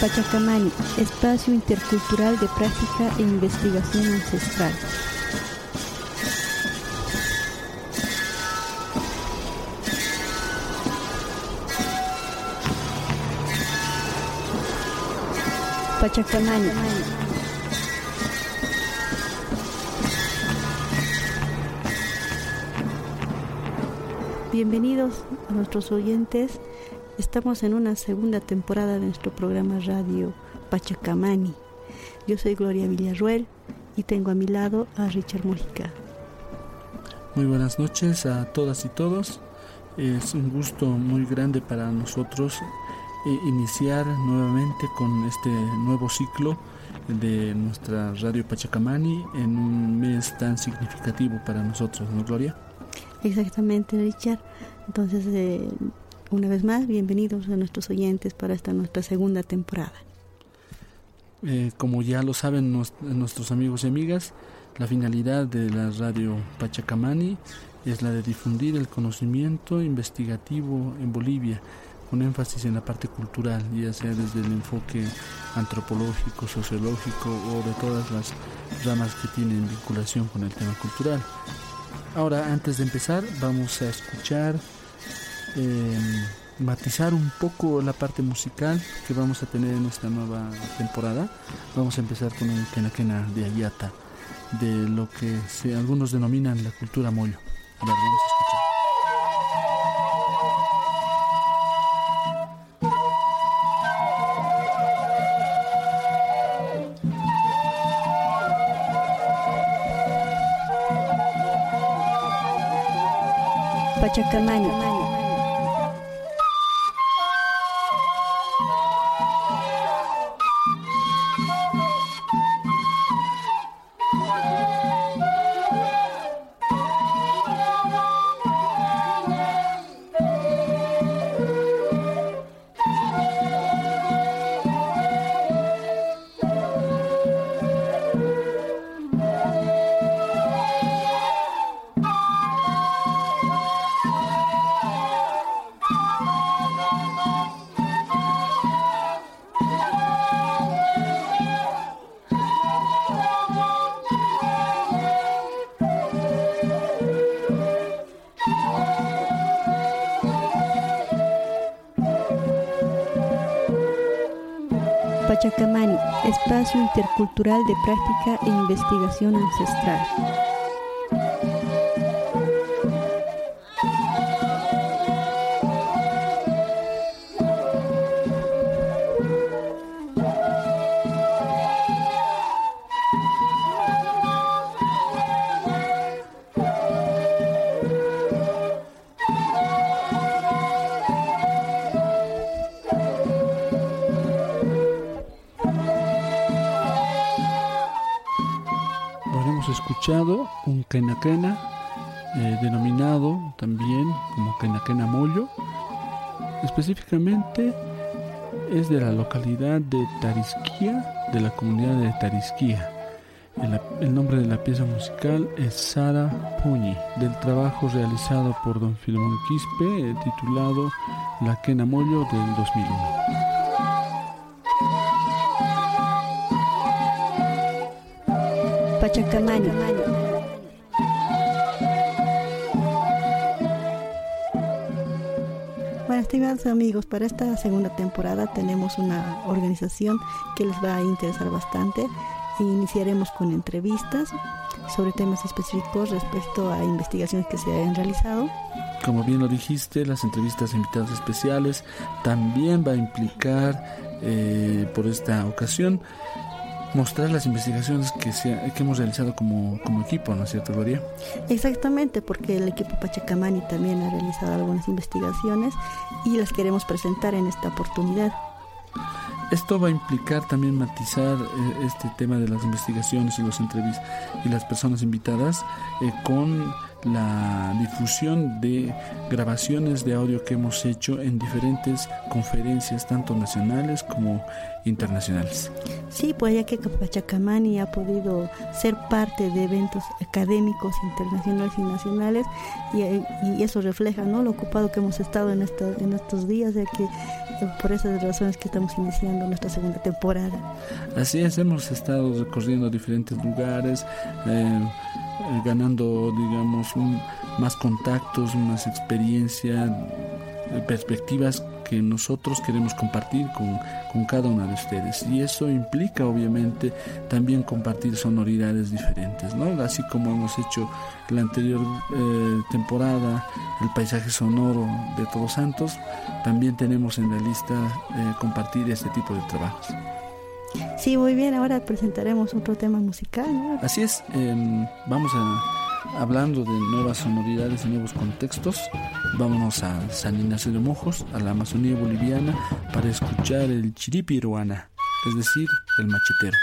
Pachacamani, espacio intercultural de práctica e investigación ancestral. Pachacamani. Bienvenidos a nuestros oyentes. Estamos en una segunda temporada de nuestro programa radio Pachacamani. Yo soy Gloria Villarruel y tengo a mi lado a Richard Mujica. Muy buenas noches a todas y todos. Es un gusto muy grande para nosotros eh, iniciar nuevamente con este nuevo ciclo de nuestra radio Pachacamani en un mes tan significativo para nosotros, ¿no, Gloria? Exactamente, Richard. Entonces, eh, una vez más, bienvenidos a nuestros oyentes para esta nuestra segunda temporada. Eh, como ya lo saben nuestros amigos y amigas, la finalidad de la radio Pachacamani es la de difundir el conocimiento investigativo en Bolivia con énfasis en la parte cultural, ya sea desde el enfoque antropológico, sociológico o de todas las ramas que tienen vinculación con el tema cultural. Ahora, antes de empezar, vamos a escuchar, em, matizar un poco la parte musical que vamos a tener en esta nueva temporada. Vamos a empezar con un quena de Ayata, de lo que algunos denominan la cultura mollo. A ver, vamos a escuchar. Intercultural de práctica e investigación ancestral. Un quenaquena eh, denominado también como quenaquena mollo. Específicamente es de la localidad de Tarisquía, de la comunidad de Tarisquía. El, nombre de la pieza musical es Sara Puñi, del trabajo realizado por don Filemón Quispe, eh, titulado La Quena Mollo del 2001. Pachacamani. Bueno, estimados amigos, para esta segunda temporada tenemos una organización que les va a interesar bastante. Iniciaremos con entrevistas sobre temas específicos respecto a investigaciones que se hayan realizado. Como bien lo dijiste, las entrevistas invitadas especiales también va a implicar eh, por esta ocasión mostrar las investigaciones que, que hemos realizado como, como equipo, ¿no es cierto, Gloria? Exactamente, porque el equipo Pachacamani también ha realizado algunas investigaciones y las queremos presentar en esta oportunidad. Esto va a implicar también matizar eh, este tema de las investigaciones y los entrevistas y las personas invitadas eh, con la difusión de grabaciones de audio que hemos hecho en diferentes conferencias, tanto nacionales como internacionales. Sí, pues ya que Pachacamani ha podido ser parte de eventos académicos internacionales y nacionales y, eso refleja ¿no? lo ocupado que hemos estado en, en estos días, ya que eh, por esas razones que estamos iniciando nuestra segunda temporada. Así es, hemos estado recorriendo diferentes lugares. Eh, eh, ganando, digamos, más contactos, más experiencia, eh, perspectivas que nosotros queremos compartir con, con, cada una de ustedes. Y eso implica, obviamente, también compartir sonoridades diferentes, ¿no? Así como hemos hecho la anterior eh, temporada, el paisaje sonoro de Todos Santos, también tenemos en la lista compartir este tipo de trabajos. Sí, muy bien, ahora presentaremos otro tema musical. Así es, em, vamos a, hablando de nuevas sonoridades y nuevos contextos, vámonos a San Ignacio de Mojos, a la Amazonía boliviana, para escuchar el chiripiruana, es decir, el machetero.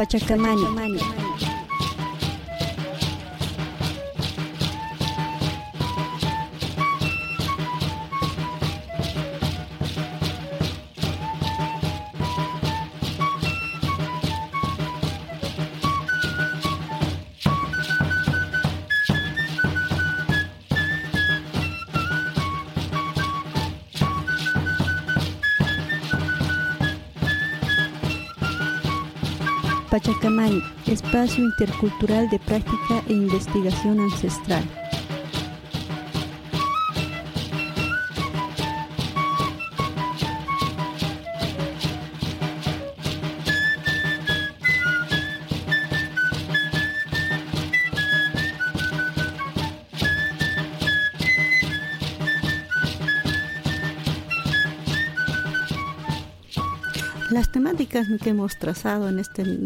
Pachacamani. Pachacamani, espacio intercultural de práctica e investigación ancestral. Que hemos trazado en,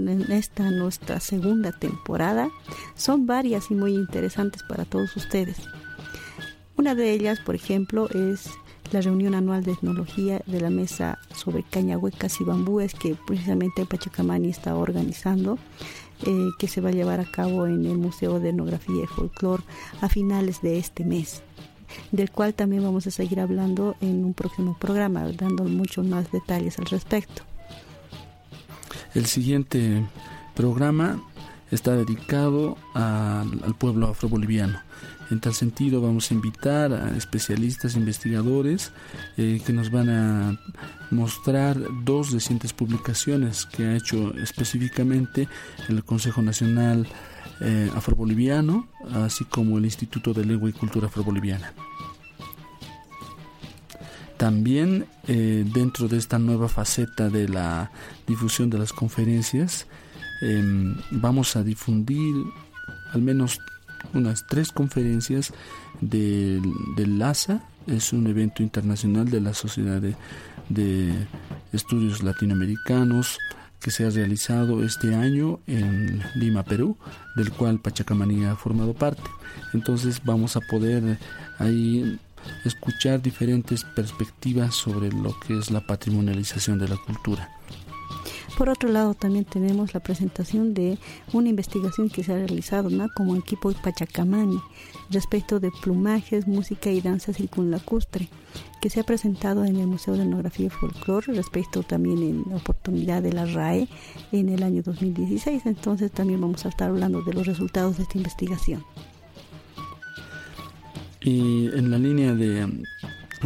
en esta nuestra segunda temporada son varias y muy interesantes para todos ustedes. Una de ellas, por ejemplo, es la reunión anual de etnología de la mesa sobre cañahuecas y bambúes que precisamente Pachacamani está organizando, eh, que se va a llevar a cabo en el Museo de Etnografía y Folclore a finales de este mes del cual también vamos a seguir hablando en un próximo programa, dando muchos más detalles al respecto. El siguiente programa está dedicado al pueblo afroboliviano. En tal sentido vamos a invitar a especialistas, investigadores eh, que nos van a mostrar dos recientes publicaciones que ha hecho específicamente el Consejo Nacional eh, Afroboliviano, así como el Instituto de Lengua y Cultura Afroboliviana. También eh, dentro de esta nueva faceta de la difusión de las conferencias, em, vamos a difundir al menos unas tres conferencias del de LASA, es un evento internacional de la Sociedad de, de Estudios Latinoamericanos que se ha realizado este año en Lima, Perú, del cual Pachacamaní ha formado parte. Entonces vamos a poder ahí escuchar diferentes perspectivas sobre lo que es la patrimonialización de la cultura. Por otro lado, también tenemos la presentación de una investigación que se ha realizado como equipo de Pachacamani respecto de plumajes, música y danza circunlacustre, que se ha presentado en el Museo de Etnografía y Folclore respecto también en la oportunidad de la RAE en el año 2016. Entonces también vamos a estar hablando de los resultados de esta investigación. Y en la línea de um,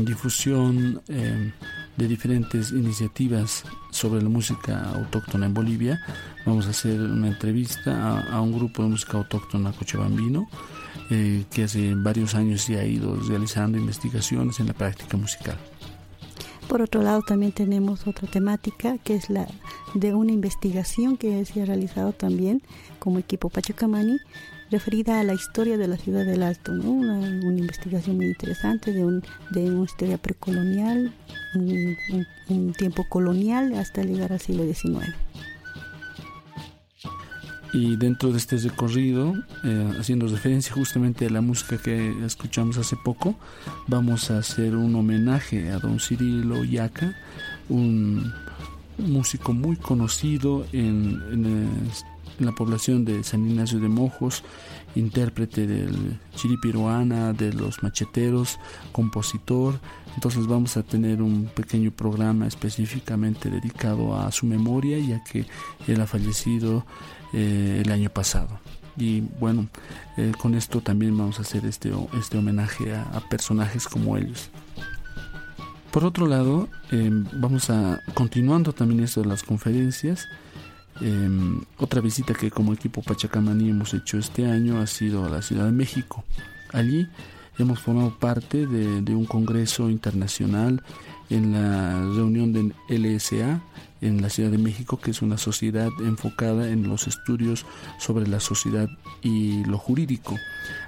difusión em, de diferentes iniciativas sobre la música autóctona en Bolivia, vamos a hacer una entrevista a, un grupo de música autóctona cochabambino eh, que hace varios años ya ha ido realizando investigaciones en la práctica musical. Por otro lado, también tenemos otra temática que es la de una investigación que se ha realizado también como equipo Pachacamani referida a la historia de la ciudad del Alto, una, investigación muy interesante de, un, de una historia precolonial, un, tiempo colonial hasta llegar al siglo XIX. y dentro de este recorrido, eh, haciendo referencia justamente a la música que escuchamos hace poco, vamos a hacer un homenaje a don Cirilo Yaca, un músico muy conocido en, en, la población de San Ignacio de Mojos, intérprete del chiripiruana, de los macheteros, compositor. Entonces vamos a tener un pequeño programa específicamente dedicado a su memoria, ya que él ha fallecido eh, el año pasado. Y bueno, eh, con esto también vamos a hacer este, este homenaje a, personajes como ellos. Por otro lado, eh, vamos a, continuando también esto de las conferencias, eh, otra visita que como equipo Pachacamaní hemos hecho este año ha sido a la Ciudad de México. Allí hemos formado parte de, un congreso internacional en la reunión de LSA en la Ciudad de México, que es una sociedad enfocada en los estudios sobre la sociedad y lo jurídico.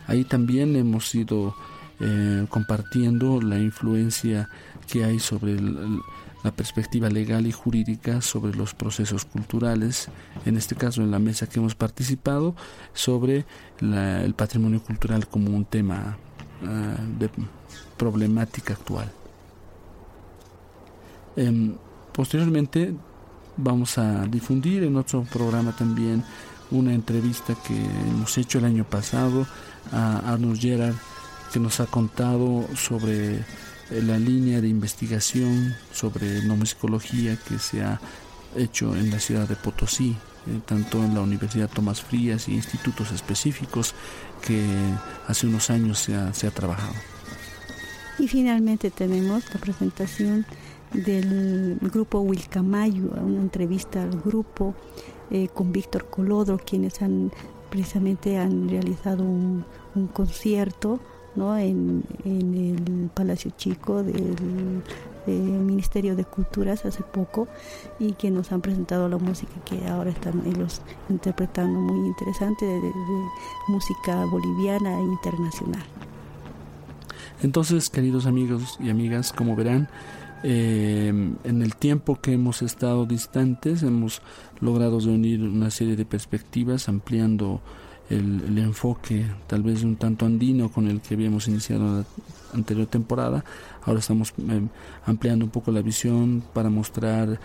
Ahí también hemos ido eh, compartiendo la influencia que hay sobre el, la perspectiva legal y jurídica sobre los procesos culturales, en este caso en la mesa que hemos participado, sobre la, el patrimonio cultural como un tema uh, de problemática actual. Eh, posteriormente vamos a difundir en otro programa también una entrevista que hemos hecho el año pasado a Arnold Gerard que nos ha contado sobre la línea de investigación sobre etnomusicología que se ha hecho en la ciudad de Potosí, eh, tanto en la Universidad Tomás Frías y institutos específicos que hace unos años se ha, se ha trabajado. Y finalmente tenemos la presentación del grupo Wilcamayo, una entrevista al grupo eh, con Víctor Colodro, quienes han precisamente han realizado un, un concierto en, el Palacio Chico del Ministerio de Culturas hace poco y que nos han presentado la música que ahora están ellos interpretando muy interesante de música boliviana e internacional. Entonces, queridos amigos y amigas, como verán, eh, en el tiempo que hemos estado distantes hemos logrado reunir una serie de perspectivas ampliando el, enfoque tal vez un tanto andino con el que habíamos iniciado la anterior temporada ahora estamos eh, ampliando un poco la visión para mostrar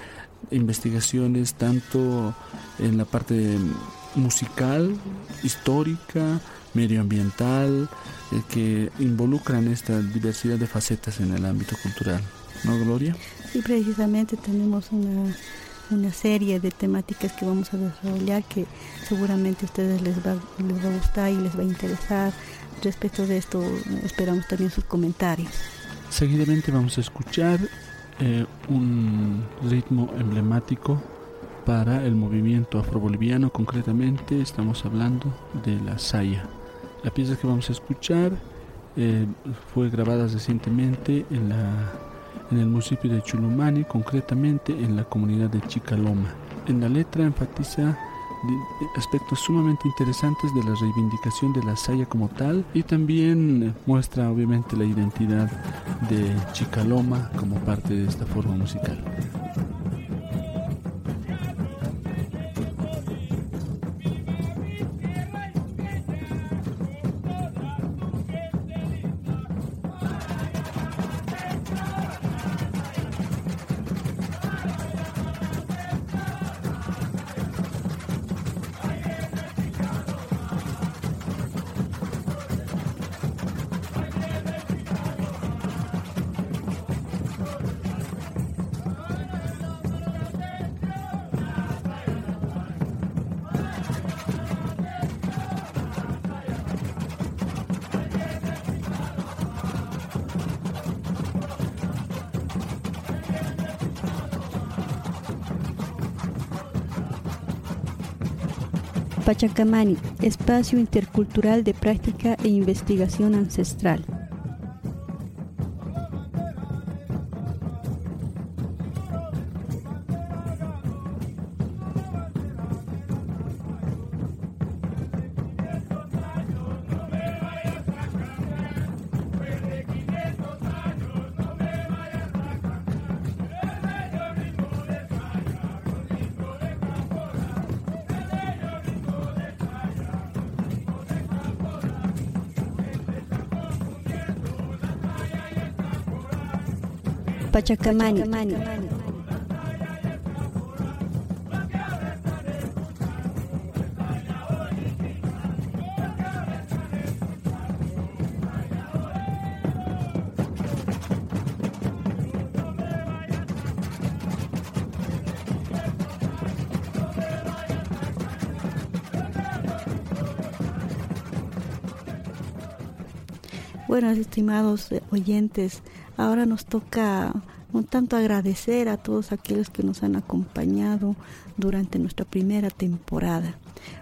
investigaciones tanto en la parte musical histórica medioambiental eh, que involucran esta diversidad de facetas en el ámbito cultural ¿no, Gloria? Sí, precisamente tenemos una, una serie de temáticas que vamos a desarrollar que seguramente a ustedes les va, les va a gustar y les va a interesar. Respecto de esto, esperamos también sus comentarios. Seguidamente vamos a escuchar eh, un ritmo emblemático para el movimiento afroboliviano, concretamente estamos hablando de la saya. La pieza que vamos a escuchar eh, fue grabada recientemente en la en el municipio de Chulumani, concretamente en la comunidad de Chicaloma. En la letra enfatiza aspectos sumamente interesantes de la reivindicación de la saya como tal y también muestra obviamente la identidad de Chicaloma como parte de esta forma musical. Pachacamani, espacio intercultural de práctica e investigación ancestral. Pachacamani. Bueno, estimados oyentes, ahora nos toca un tanto agradecer a todos aquellos que nos han acompañado durante nuestra primera temporada.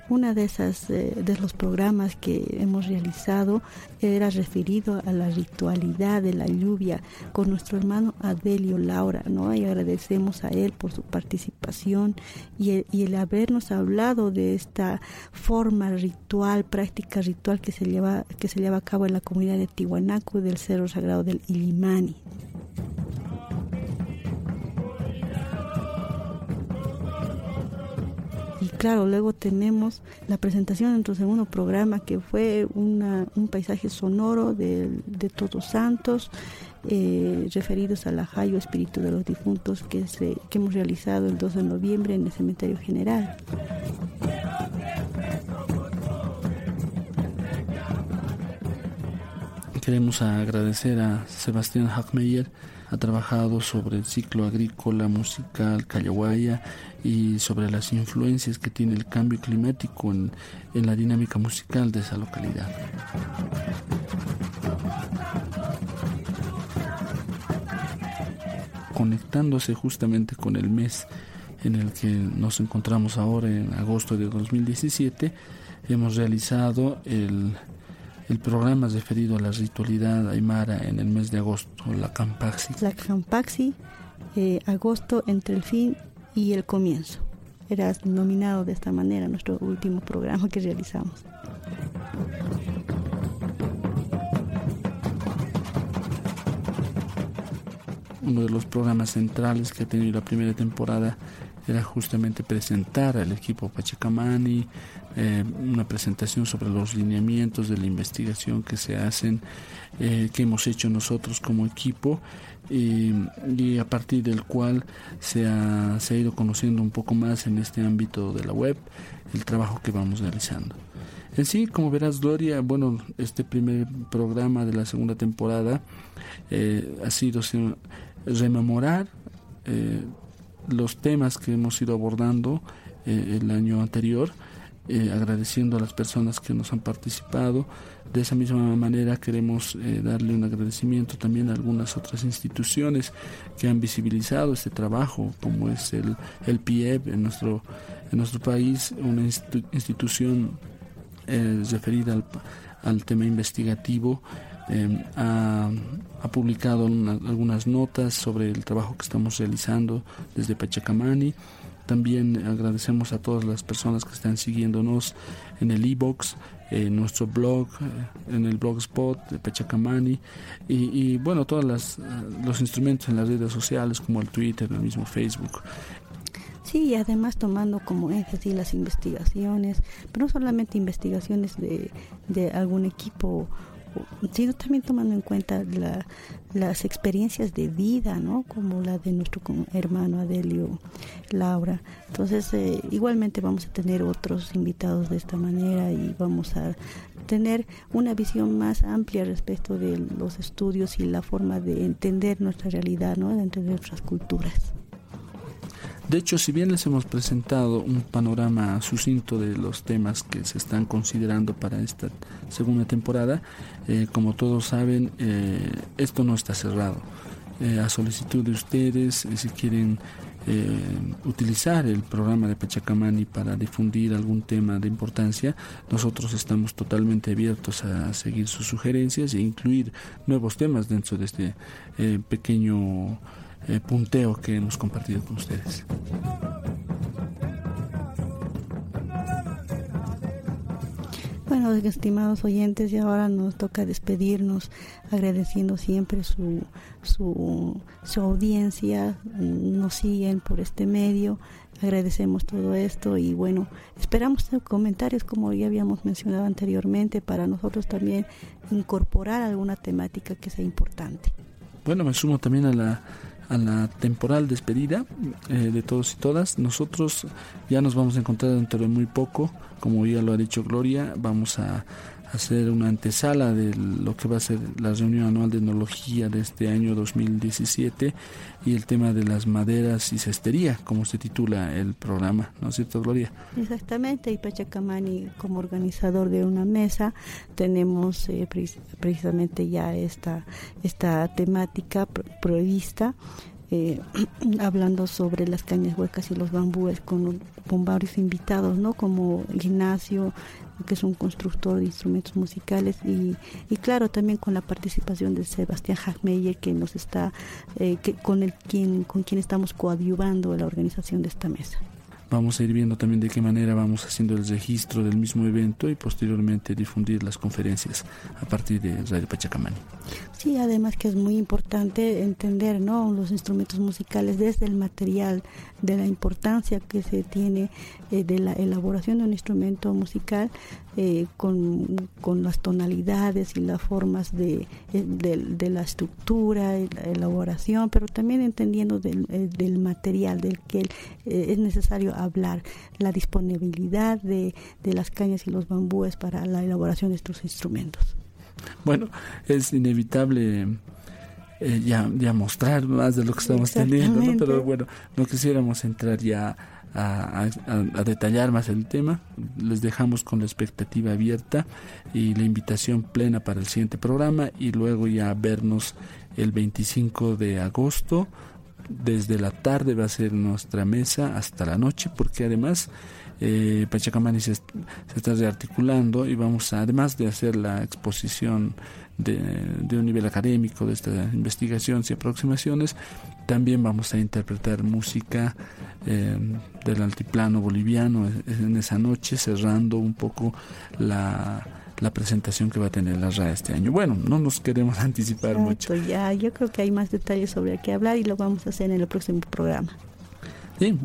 Una de esas eh, de los programas que hemos realizado era referido a la ritualidad de la lluvia con nuestro hermano Adelio Laura, ¿no? Y agradecemos a él por su participación y el, habernos hablado de esta forma ritual, práctica ritual que se lleva que se lleva a cabo en la comunidad de Tihuanaco del Cerro Sagrado del Ilimani. Claro, luego tenemos la presentación de nuestro segundo programa que fue un paisaje sonoro de, Todos Santos, eh, referidos al ajayo espíritu de los difuntos que, que hemos realizado el 2 de noviembre en el Cementerio General. Queremos agradecer a Sebastián Hackmeyer, ha trabajado sobre el ciclo agrícola, musical, callahuaya y sobre las influencias que tiene el cambio climático en, en la dinámica musical de esa localidad. Conectándose justamente con el mes en el que nos encontramos ahora, en agosto de 2017, hemos realizado el, el programa referido a la ritualidad aymara en el mes de agosto, la Campaxi. La Campaxi, eh, agosto entre el fin y el comienzo. Era nominado de esta manera nuestro último programa que realizamos. Uno de los programas centrales que ha tenido la primera temporada era justamente presentar al equipo Pachacamani, eh, una presentación sobre los lineamientos de la investigación que se hacen, eh, que hemos hecho nosotros como equipo y, a partir del cual se ha, se ha ido conociendo un poco más en este ámbito de la web el trabajo que vamos realizando. En sí, como verás, Gloria, bueno, este primer programa de la segunda temporada eh, ha sido rememorar eh, los temas que hemos ido abordando eh, el año anterior, eh, agradeciendo a las personas que nos han participado. De esa misma manera queremos eh, darle un agradecimiento también a algunas otras instituciones que han visibilizado este trabajo, como es el, el PIEB en nuestro, en nuestro país, una institución referida al, al tema investigativo eh, ha, publicado algunas notas sobre el trabajo que estamos realizando desde Pachacamani. También agradecemos a todas las personas que están siguiéndonos en el e-box, en nuestro blog, eh, en el blogspot de Pachacamani y, y bueno, todos eh, los instrumentos en las redes sociales como el Twitter, el mismo Facebook. Sí, y además tomando como énfasis las investigaciones, pero no solamente investigaciones de, de algún equipo sino también tomando en cuenta las experiencias de vida, ¿no? Como la de nuestro hermano Adelio Laura. Entonces, eh, igualmente vamos a tener otros invitados de esta manera y vamos a tener una visión más amplia respecto de los estudios y la forma de entender nuestra realidad, ¿no? De nuestras culturas. De hecho, si bien les hemos presentado un panorama sucinto de los temas que se están considerando para esta segunda temporada, eh, como todos saben, eh, esto no está cerrado. Eh, a solicitud de ustedes, si quieren utilizar el programa de Pachacamani para difundir algún tema de importancia, nosotros estamos totalmente abiertos a seguir sus sugerencias e incluir nuevos temas dentro de este pequeño eh, punteo que hemos compartido con ustedes. Bueno, estimados oyentes, y ahora nos toca despedirnos agradeciendo siempre su, su, su audiencia, nos siguen por este medio, agradecemos todo esto y bueno, esperamos comentarios como ya habíamos mencionado anteriormente para nosotros también incorporar alguna temática que sea importante. Bueno, me sumo también a la a la temporal despedida eh, de todos y todas. Nosotros ya nos vamos a encontrar dentro de muy poco, como ya lo ha dicho Gloria, vamos a hacer una antesala de lo que va a ser la reunión anual de enología de este año 2017 y el tema de las maderas y cestería, como se titula el programa, ¿no es cierto, Gloria? Exactamente, y Pachacamani como organizador de una mesa tenemos eh, precisamente ya esta, esta temática prevista. Eh, hablando sobre las cañas huecas y los bambúes con, con varios invitados, ¿no? Como Ignacio, que es un constructor de instrumentos musicales y, y claro también con la participación de Sebastián Hagmeyer que nos está eh, que, con el quien con quien estamos coadyuvando la organización de esta mesa vamos a ir viendo también de qué manera vamos haciendo el registro del mismo evento y posteriormente difundir las conferencias a partir de Radio Pachacamani. Sí, además que es muy importante entender ¿no? los instrumentos musicales desde el material, de la importancia que se tiene eh, de la elaboración de un instrumento musical eh, con, las tonalidades y las formas de, eh, de, la estructura, y la elaboración, pero también entendiendo del, del material del que es necesario hablar, la disponibilidad de, de las cañas y los bambúes para la elaboración de estos instrumentos. Bueno, es inevitable eh, ya, ya mostrar más de lo que estamos teniendo, ¿no? pero bueno, no quisiéramos entrar ya a, a, detallar más el tema. Les dejamos con la expectativa abierta y la invitación plena para el siguiente programa y luego ya vernos el 25 de agosto. Desde la tarde va a ser nuestra mesa hasta la noche porque además eh, Pachacamani se, se, está rearticulando y vamos a, además de hacer la exposición de, un nivel académico de estas investigaciones y aproximaciones, también vamos a interpretar música eh, del altiplano boliviano en esa noche, cerrando un poco la, la presentación que va a tener la RAE este año. Bueno, no nos queremos anticipar mucho. Ya, yo creo que hay más detalles sobre qué hablar y lo vamos a hacer en el próximo programa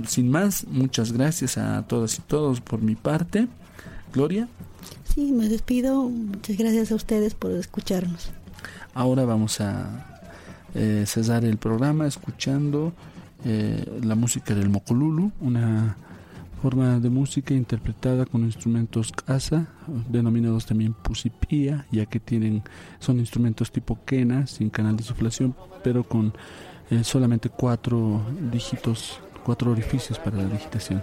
sin más, muchas gracias a todas y todos por mi parte. Gloria. Sí, me despido. Muchas gracias a ustedes por escucharnos. Ahora vamos a eh, cesar el programa escuchando eh, la música del Mocolulu, una forma de música interpretada con instrumentos casa, denominados también pusipía, ya que tienen son instrumentos tipo quena, sin canal de insuflación, pero con eh, solamente cuatro dígitos cuatro orificios para la digitación.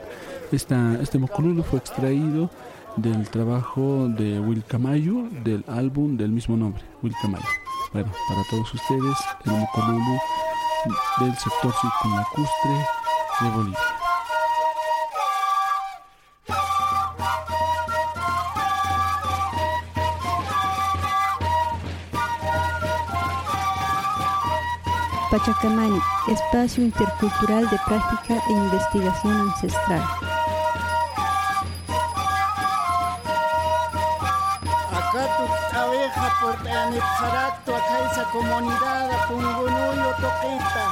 Esta, este mocolulu fue extraído del trabajo de Will Camayo del álbum del mismo nombre, Will Camayo. Bueno, para todos ustedes, el mocolulu del sector circunlacustre de Bolivia. Pachacamani, espacio intercultural de práctica e investigación ancestral. Acá tu abeja por Anipsaracto, acá esa comunidad, Pungunuyo, Toquita,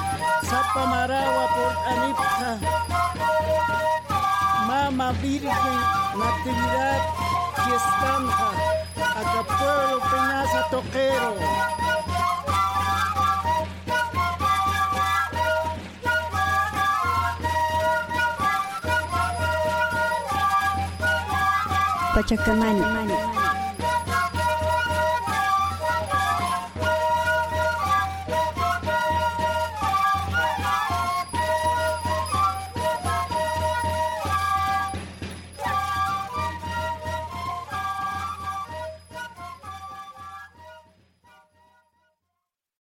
Zapa Maragua por Anipsa, Mama Virgen, Natividad, Fiestanja, acá pueblo Peñaza Toquero. Pachacamani.